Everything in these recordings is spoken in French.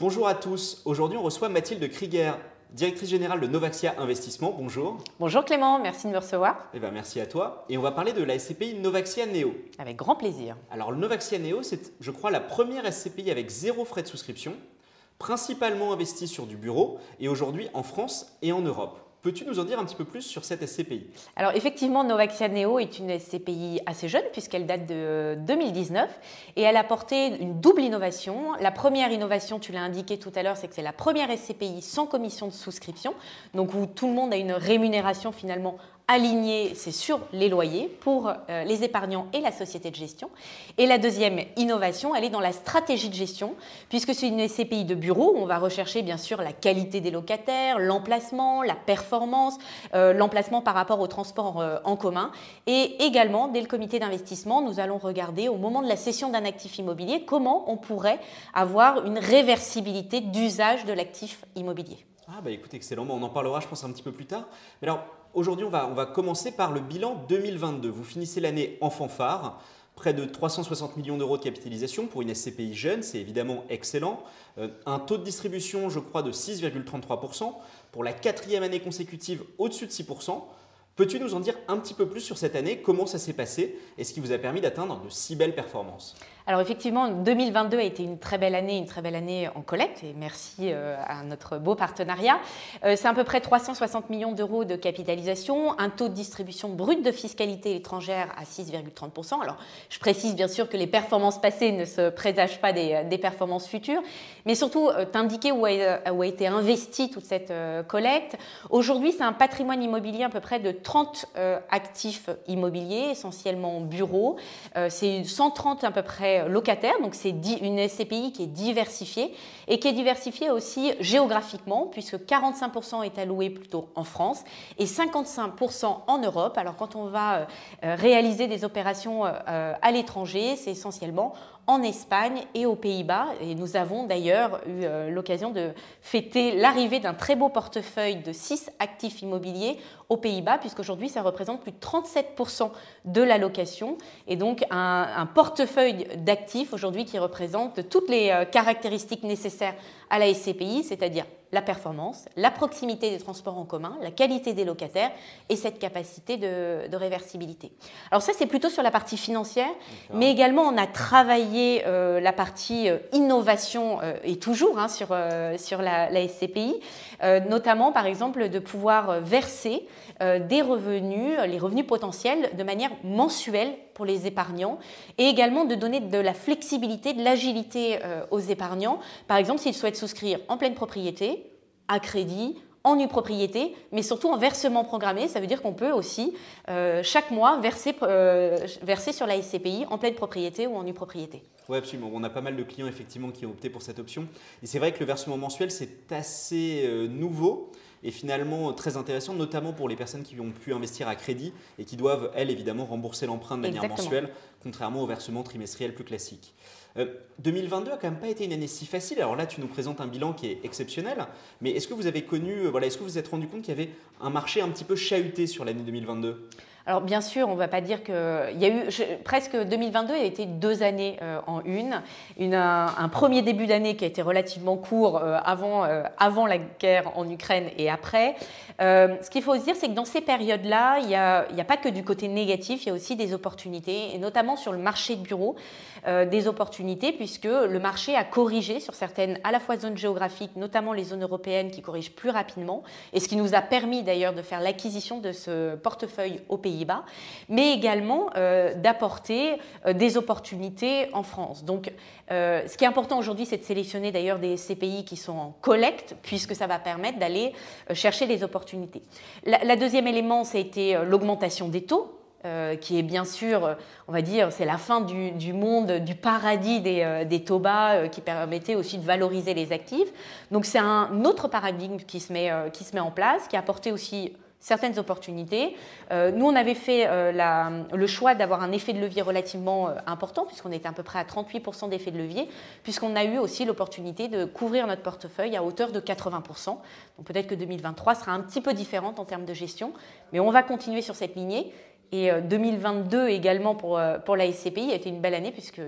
Bonjour à tous. Aujourd'hui, on reçoit Mathilde Krieger, directrice générale de Novaxia Investissement. Bonjour. Bonjour Clément, merci de me recevoir. Eh ben, merci à toi. Et on va parler de la SCPI Novaxia Neo. Avec grand plaisir. Alors, le Novaxia Neo, c'est, je crois, la première SCPI avec zéro frais de souscription, principalement investie sur du bureau, et aujourd'hui en France et en Europe. Peux-tu nous en dire un petit peu plus sur cette SCPI Alors effectivement, Novaxia Neo est une SCPI assez jeune puisqu'elle date de 2019 et elle a apporté une double innovation. La première innovation, tu l'as indiqué tout à l'heure, c'est que c'est la première SCPI sans commission de souscription, donc où tout le monde a une rémunération finalement aligné, c'est sur les loyers pour euh, les épargnants et la société de gestion. Et la deuxième innovation, elle est dans la stratégie de gestion, puisque c'est une SCPI de bureau on va rechercher bien sûr la qualité des locataires, l'emplacement, la performance, euh, l'emplacement par rapport au transport euh, en commun. Et également, dès le comité d'investissement, nous allons regarder au moment de la cession d'un actif immobilier comment on pourrait avoir une réversibilité d'usage de l'actif immobilier. Ah bah écoute, excellent, on en parlera je pense un petit peu plus tard. Mais alors, Aujourd'hui, on va, commencer par le bilan 2022. Vous finissez l'année en fanfare près de 360 millions d'euros de capitalisation pour une SCPI jeune, c'est évidemment excellent. Euh, un taux de distribution, je crois, de 6,33%. Pour la quatrième année consécutive, au-dessus de 6%. Peux-tu nous en dire un petit peu plus sur cette année Comment ça s'est passé et ce qui vous a permis d'atteindre de si belles performances? Alors effectivement, 2022 a été une très belle année, une très belle année en collecte, et merci euh, à notre beau partenariat. Euh, c'est à peu près 360 millions d'euros de capitalisation, un taux de distribution brute de fiscalité étrangère à 6,30%. Alors je précise bien sûr que les performances passées ne se présagent pas des, performances futures, mais surtout euh, t'indiquer où, où, a été investie toute cette collecte. Aujourd'hui, c'est un patrimoine immobilier à peu près de 30 actifs immobiliers, essentiellement bureaux. c'est 130 à peu près locataire, donc c'est une SCPI qui est diversifiée et qui est diversifiée aussi géographiquement, puisque 45% est alloué plutôt en France et 55% en Europe. Alors quand on va euh, réaliser des opérations euh, à l'étranger, c'est essentiellement en Espagne et aux Pays-Bas. Et nous avons d'ailleurs eu euh, l'occasion de fêter l'arrivée d'un très beau portefeuille de 6 actifs immobiliers aux Pays-Bas, puisqu'aujourd'hui ça représente plus de 37% de la location. Et donc un, un portefeuille d'actifs aujourd'hui qui représente toutes les euh, caractéristiques nécessaires à la SCPI, c'est-à-dire la performance, la proximité des transports en commun, la qualité des locataires et cette capacité de, réversibilité. Alors ça, c'est plutôt sur la partie financière, mais également on a travaillé euh, la partie euh, innovation euh, et toujours hein, sur, sur la, la SCPI, notamment par exemple de pouvoir verser des revenus, les revenus potentiels de manière mensuelle pour les épargnants et également de donner de la flexibilité, de l'agilité aux épargnants. Par exemple, s'ils souhaitent souscrire en pleine propriété, à crédit, en nue propriété, mais surtout en versement programmé. Ça veut dire qu'on peut aussi, euh, chaque mois, verser, euh, verser sur la SCPI en pleine propriété ou en nue propriété. Oui, absolument. On a pas mal de clients effectivement qui ont opté pour cette option. Et c'est vrai que le versement mensuel, c'est assez euh, nouveau et finalement très intéressant, notamment pour les personnes qui ont pu investir à crédit et qui doivent, elles, évidemment, rembourser l'emprunt de manière mensuelle, contrairement au versement trimestriel plus classique. 2022 euh, a quand même pas été une année si facile. Alors là, tu nous présentes un bilan qui est exceptionnel, mais est-ce que vous avez connu, euh, voilà, est-ce que vous vous êtes rendu compte qu'il y avait un marché un petit peu chahuté sur l'année 2022 alors bien sûr, on ne va pas dire que il y a eu presque 2022 a été deux années euh, en une, un, premier début d'année qui a été relativement court avant avant la guerre en Ukraine et après. ce qu'il faut se dire, c'est que dans ces périodes-là, il n'y a, pas que du côté négatif, il y a aussi des opportunités, et notamment sur le marché de bureau, des opportunités puisque le marché a corrigé sur certaines à la fois zones géographiques, notamment les zones européennes qui corrigent plus rapidement, et ce qui nous a permis d'ailleurs de faire l'acquisition de ce portefeuille aux Pays-Bas, mais également euh, d'apporter euh, des opportunités en France. Donc euh, ce qui est important aujourd'hui, c'est de sélectionner d'ailleurs des CPI qui sont en collecte, puisque ça va permettre d'aller chercher des opportunités. La, deuxième élément, ça a été l'augmentation des taux. Qui est bien sûr, on va dire, c'est la fin du, monde, du paradis des, taux bas, qui permettait aussi de valoriser les actifs. Donc c'est un autre paradigme qui se, met, qui se met en place, qui a apporté aussi certaines opportunités. nous, on avait fait la, le choix d'avoir un effet de levier relativement important, puisqu'on était à peu près à 38% d'effet de levier, puisqu'on a eu aussi l'opportunité de couvrir notre portefeuille à hauteur de 80%. Donc peut-être que 2023 sera un petit peu différente en termes de gestion, mais on va continuer sur cette lignée Et 2022 également pour, pour la SCPI a été une belle année puisque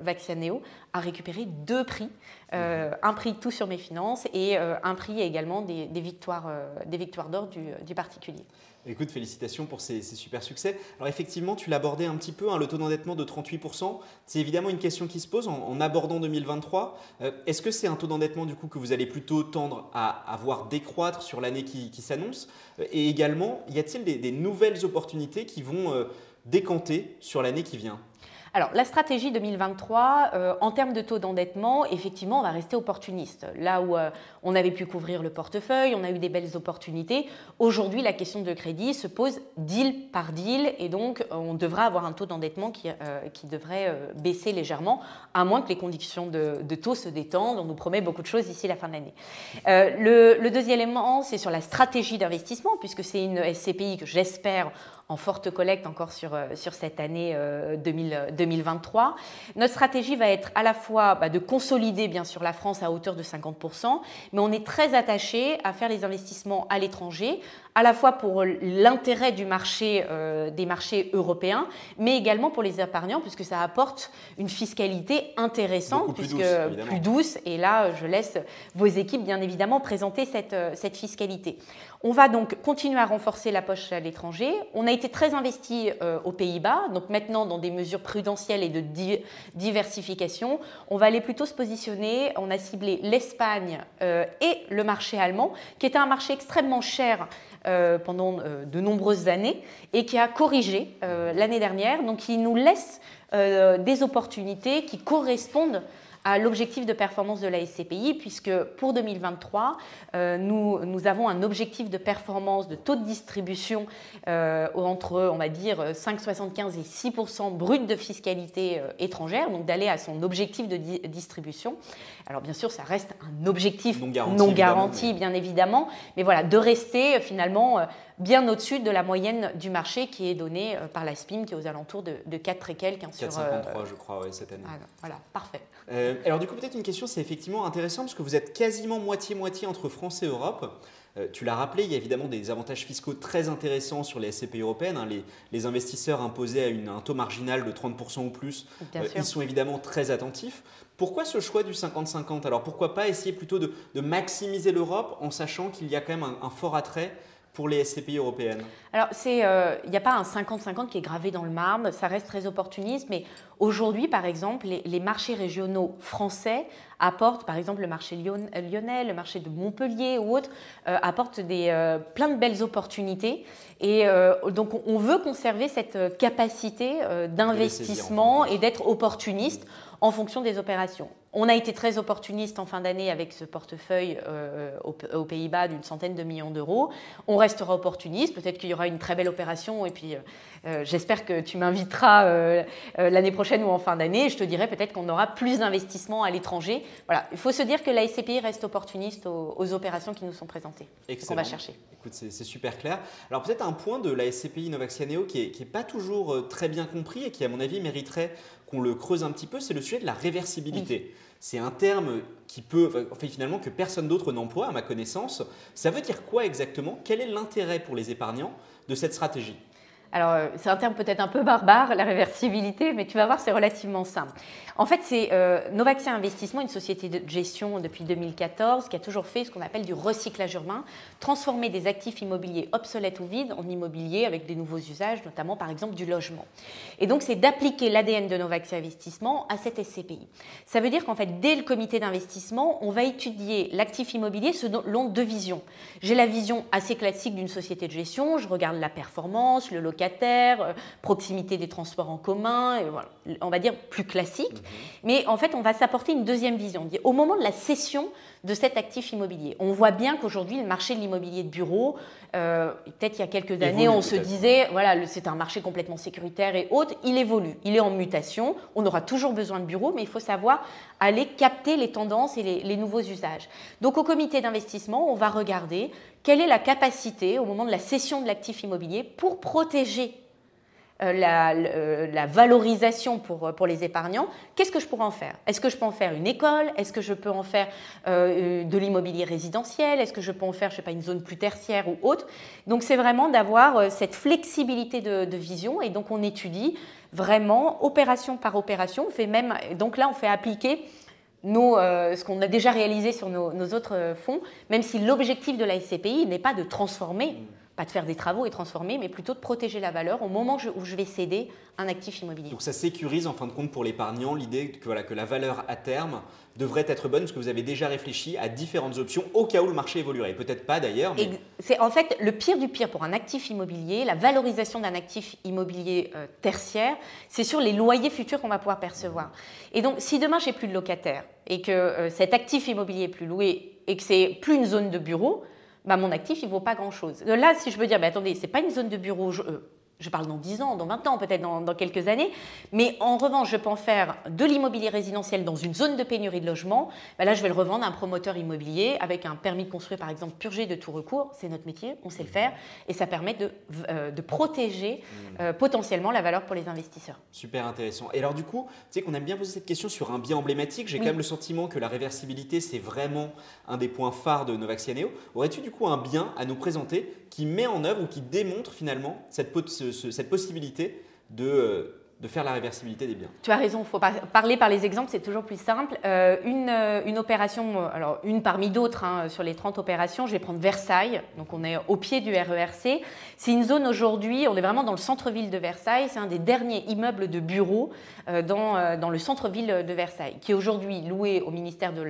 Vaccianeo a récupéré deux prix, un prix tout sur mes finances et un prix également des, victoires des victoires d'or du, du particulier. Écoute, félicitations pour ces, super succès. Alors effectivement, tu l'abordais un petit peu, hein, le taux d'endettement de 38%. C'est évidemment une question qui se pose en, abordant 2023. Euh, est-ce que c'est un taux d'endettement du coup que vous allez plutôt tendre à, voir décroître sur l'année qui, s'annonce? Euh, Et également, y a-t-il des, nouvelles opportunités qui vont euh, décanter sur l'année qui vient? Alors, la stratégie 2023, euh, en termes de taux d'endettement, effectivement, on va rester opportuniste. Là où euh, on avait pu couvrir le portefeuille, on a eu des belles opportunités. Aujourd'hui, la question de crédit se pose deal par deal et donc on devra avoir un taux d'endettement qui, euh, devrait baisser légèrement, à moins que les conditions de, taux se détendent. On nous promet beaucoup de choses d'ici la fin de l'année. Le, deuxième élément, c'est sur la stratégie d'investissement, puisque c'est une SCPI que j'espère en forte collecte encore sur, euh, sur cette année 2023. Euh, Notre stratégie va être à la fois bah, de consolider bien sûr la France à hauteur de 50%, mais on est très attaché à faire les investissements à l'étranger, à la fois pour l'intérêt du marché, euh, des marchés européens, mais également pour les épargnants, puisque ça apporte une fiscalité intéressante, puisque plus douce, Et là, je laisse vos équipes, bien évidemment, présenter cette, euh, cette fiscalité. On va donc continuer à renforcer la poche à l'étranger. On a été très investi euh, aux Pays-Bas, donc maintenant dans des mesures prudentielles et de diversification. On va aller plutôt se positionner. On a ciblé l'Espagne et le marché allemand, qui était un marché extrêmement cher euh, pendant euh, de nombreuses années et qui a corrigé euh, l'année dernière. Donc, il nous laisse des opportunités qui correspondent à l'objectif de performance de la SCPI, puisque pour 2023, euh, nous, avons un objectif de performance de taux de distribution euh, entre, on va dire, 5,75 et 6% brut de fiscalité euh, étrangère, donc d'aller à son objectif de distribution. Alors bien sûr, ça reste un objectif non garanti, bien, évidemment, mais voilà, de rester finalement bien au-dessus de la moyenne du marché qui est donnée par la SPIM, qui est aux alentours de, de 4 et quelques. Hein, 4,53 je crois, cette année. voilà, parfait. Euh, alors du coup, peut-être une question, c'est effectivement intéressant parce que vous êtes quasiment moitié-moitié entre France et Europe. Euh, tu l'as rappelé, il y a évidemment des avantages fiscaux très intéressants sur les SCPI européennes. Hein. Les, investisseurs imposés à un taux marginal de 30% ou plus, euh, ils sont évidemment très attentifs. Pourquoi ce choix du 50-50 Alors pourquoi pas essayer plutôt de, maximiser l'Europe en sachant qu'il y a quand même un fort attrait pour les SCPI européennes Alors, euh, il n'y a pas un 50-50 qui est gravé dans le marbre, ça reste très opportuniste, mais aujourd'hui, par exemple, les, marchés régionaux français apportent, par exemple, le marché lyonnais, le marché de Montpellier ou autres, euh, apportent des, euh, plein de belles opportunités. Et donc, on veut conserver cette capacité d'investissement et d'être opportuniste en fonction des opérations. On a été très opportuniste en fin d'année avec ce portefeuille euh, aux, Pays-Bas d'une centaine de millions d'euros. On restera opportuniste. Peut-être qu'il y aura une très belle opération et puis euh, euh, j'espère que tu m'inviteras l'année prochaine ou en fin d'année. Je te dirai peut-être qu'on aura plus d'investissements à l'étranger. Voilà, il faut se dire que la SCPI reste opportuniste aux, opérations qui nous sont présentées. On va chercher. Écoute, c'est super clair. Alors peut-être un point de la SCPI Novaxianeo qui n'est pas toujours très bien compris et qui à mon avis mériterait qu'on le creuse un petit peu, c'est le sujet de la réversibilité. C'est un terme qui peut, enfin, finalement, que personne d'autre n'emploie, à ma connaissance. Ça veut dire quoi exactement? Quel est l'intérêt pour les épargnants de cette stratégie? Alors, euh, c'est un terme peut-être un peu barbare, la réversibilité, mais tu vas voir, c'est relativement simple. En fait, c'est euh, Novaxia Investissement, une société de gestion depuis 2014, qui a toujours fait ce qu'on appelle du recyclage urbain, transformer des actifs immobiliers obsolètes ou vides en immobilier avec des nouveaux usages, notamment par exemple du logement. Et donc, c'est d'appliquer l'ADN de Novaxia Investissement à cette SCPI. Ça veut dire qu'en fait, dès le comité d'investissement, on va étudier l'actif immobilier selon deux visions. J'ai la vision assez classique d'une société de gestion, je regarde la performance, le local euh, proximité des transports en commun, on va dire plus classique. Mhm. Mais en fait, on va s'apporter une deuxième vision. Au moment de la cession de cet actif immobilier, on voit bien qu'aujourd'hui, le marché de l'immobilier de bureau, euh, peut-être il y a quelques années, on se disait, voilà, c'est un marché complètement sécuritaire et autre, il évolue, il est en mutation, on aura toujours besoin de bureaux, mais il faut savoir aller capter les tendances et les nouveaux usages. Donc au comité d'investissement, on va regarder quelle est la capacité au moment de la cession de l'actif immobilier pour protéger euh, la, valorisation pour, pour les épargnants, qu'est-ce que je pourrais en faire? Est-ce que je peux en faire une école? Est-ce que je peux en faire de l'immobilier résidentiel? Est-ce que je peux en faire, je sais pas, une zone plus tertiaire ou autre? Donc c'est vraiment d'avoir cette flexibilité de, vision et donc on étudie vraiment opération par opération. On fait même, donc là, on fait appliquer nos, euh, ce qu'on a déjà réalisé sur nos, autres euh, fonds, même si l'objectif de la SCPI n'est pas de transformer, pas de faire des travaux et transformer, mais plutôt de protéger la valeur au moment où je vais céder un actif immobilier. Donc ça sécurise en fin de compte pour l'épargnant l'idée que, voilà, que la valeur à terme devrait être bonne parce que vous avez déjà réfléchi à différentes options au cas où le marché évoluerait. Peut-être pas d'ailleurs. Mais... C'est en fait le pire du pire pour un actif immobilier, la valorisation d'un actif immobilier euh, tertiaire, c'est sur les loyers futurs qu'on va pouvoir percevoir. Et donc si demain j'ai plus de locataires et que euh, cet actif immobilier est plus loué et que c'est plus une zone de bureau, bah, mon actif, il vaut pas grand-chose. Là, si je veux dire, mais attendez, c'est pas une zone de bureau, euh, je parle dans 10 ans, dans 20 ans, peut-être dans, quelques années. Mais en revanche, je peux en faire de l'immobilier résidentiel dans une zone de pénurie de logement. Ben là, je vais le revendre à un promoteur immobilier avec un permis de construire, par exemple, purgé de tout recours. C'est notre métier, on sait le faire. Et ça permet de, euh, de protéger mmh. euh, potentiellement la valeur pour les investisseurs. Super intéressant. Et alors, du coup, tu sais qu'on aime bien poser cette question sur un bien emblématique. J'ai quand même le sentiment que la réversibilité, c'est vraiment un des points phares de Novaxianeo. Aurais-tu du coup un bien à nous présenter qui met en œuvre ou qui démontre finalement cette, cette possibilité de, euh, de faire la réversibilité des biens. Tu as raison, il faut parler par les exemples, c'est toujours plus simple. Euh, une, euh, une, opération, alors une parmi d'autres, hein, sur les 30 opérations, je vais prendre Versailles, donc on est au pied du RERC. C'est une zone aujourd'hui, on est vraiment dans le centre-ville de Versailles, c'est un des derniers immeubles de bureaux dans, dans, le centre-ville de Versailles, qui est aujourd'hui loué au ministère de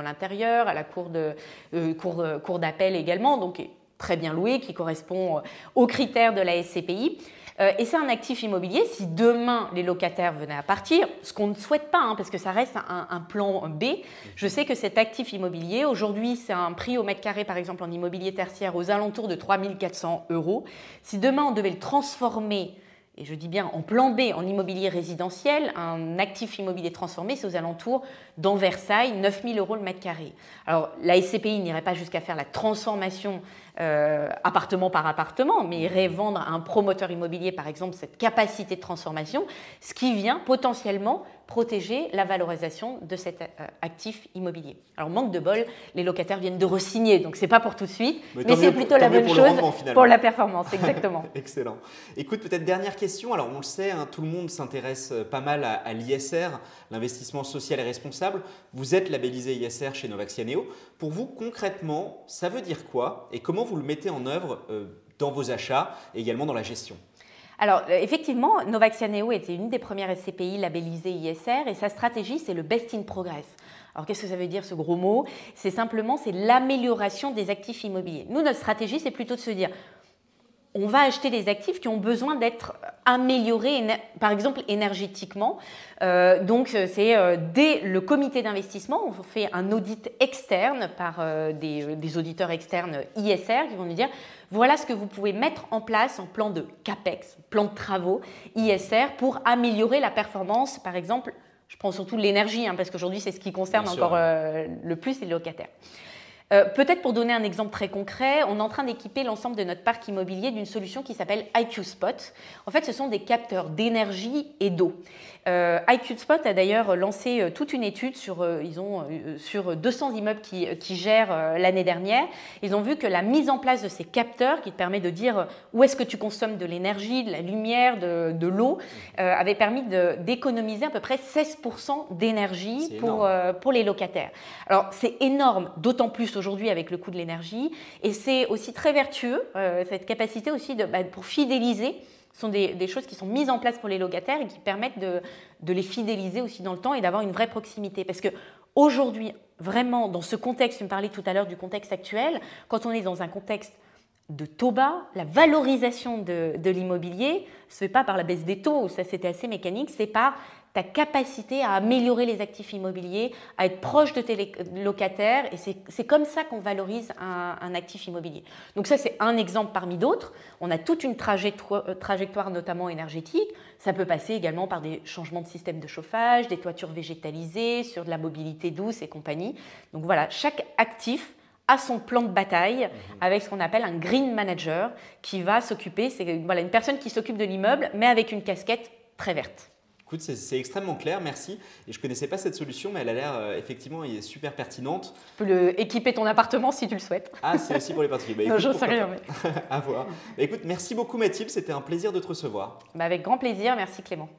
l'Intérieur, à la cour d'appel cour, cour également, donc très bien loué, qui correspond euh, aux critères de la SCPI. Euh, et c'est un actif immobilier. Si demain les locataires venaient à partir, ce qu'on ne souhaite pas, hein, parce que ça reste un, plan B, je sais que cet actif immobilier, aujourd'hui, c'est un prix au mètre carré, par exemple en immobilier tertiaire, aux alentours de 3400 euros. Si demain on devait le transformer et je dis bien en plan B, en immobilier résidentiel, un actif immobilier transformé, c'est aux alentours dans Versailles, 9000 euros le mètre carré. Alors la SCPI n'irait pas jusqu'à faire la transformation euh, appartement par appartement, mais irait vendre à un promoteur immobilier, par exemple, cette capacité de transformation, ce qui vient potentiellement protéger la valorisation de cet euh, actif immobilier. Alors manque de bol, les locataires viennent de re-signer, donc c'est pas pour tout de suite, mais, c'est plutôt la bonne chose pour la performance, exactement. Excellent. Écoute, peut-être dernière question. Alors on le sait, hein, tout le monde s'intéresse euh, pas mal à, l'ISR, l'investissement social et responsable. Vous êtes labellisé ISR chez Novaxianeo. Pour vous, concrètement, ça veut dire quoi et comment vous le mettez en œuvre euh, dans vos achats et également dans la gestion alors, euh, effectivement, Novaxianeo était une des premières SCPI labellisées ISR et sa stratégie, c'est le best in progress. Alors, qu'est-ce que ça veut dire ce gros mot? C'est simplement c'est l'amélioration des actifs immobiliers. Nous, notre stratégie, c'est plutôt de se dire on va acheter des actifs qui ont besoin d'être améliorés, par exemple énergétiquement. Euh, donc c'est euh, dès le comité d'investissement, on fait un audit externe par euh, des, des, auditeurs externes ISR qui vont nous dire voilà ce que vous pouvez mettre en place en plan de CAPEX, plan de travaux ISR pour améliorer la performance, par exemple. Je prends surtout l'énergie, hein, parce qu'aujourd'hui c'est ce qui concerne encore le plus les locataires. Euh, peut-être pour donner un exemple très concret, on est en train d'équiper l'ensemble de notre parc immobilier d'une solution qui s'appelle IQ Spot. En fait, ce sont des capteurs d'énergie et d'eau. Euh, IQ Spot a d'ailleurs lancé euh, toute une étude sur, ils ont, sur 200 immeubles qui, qui gèrent l'année dernière. Ils ont vu que la mise en place de ces capteurs, qui te permet de dire où est-ce que tu consommes de l'énergie, de la lumière, de, de l'eau, avait permis d'économiser à peu près 16% d'énergie pour, pour les locataires. Alors c'est énorme, d'autant plus aujourd'hui avec le coût de l'énergie. Et c'est aussi très vertueux, euh, cette capacité aussi de, bah, pour fidéliser. Ce sont des, choses qui sont mises en place pour les locataires et qui permettent de, les fidéliser aussi dans le temps et d'avoir une vraie proximité. Parce que aujourd'hui, vraiment, dans ce contexte, tu me parlais tout à l'heure du contexte actuel, quand on est dans un contexte de taux bas, la valorisation de, de l'immobilier ne se fait pas par la baisse des taux, ça c'était assez mécanique, c'est par ta capacité à améliorer les actifs immobiliers, à être proche de tes locataires. Et c'est comme ça qu'on valorise un, actif immobilier. Donc ça, c'est un exemple parmi d'autres. On a toute une trajectoire, euh, trajectoire, notamment énergétique. Ça peut passer également par des changements de système de chauffage, des toitures végétalisées, sur de la mobilité douce et compagnie. Donc voilà, chaque actif à son plan de bataille avec ce qu'on appelle un green manager qui va s'occuper, c'est voilà, une personne qui s'occupe de l'immeuble mais avec une casquette très verte. Écoute, c'est extrêmement clair, merci. Et je ne connaissais pas cette solution, mais elle a l'air euh, effectivement est super pertinente. Tu peux le, équiper ton appartement si tu le souhaites. Ah, c'est aussi pour les particuliers. Bah, non, j'en sais rien. Mais... à voir. Bah, écoute, merci beaucoup Mathilde, c'était un plaisir de te recevoir. Bah, avec grand plaisir, merci Clément.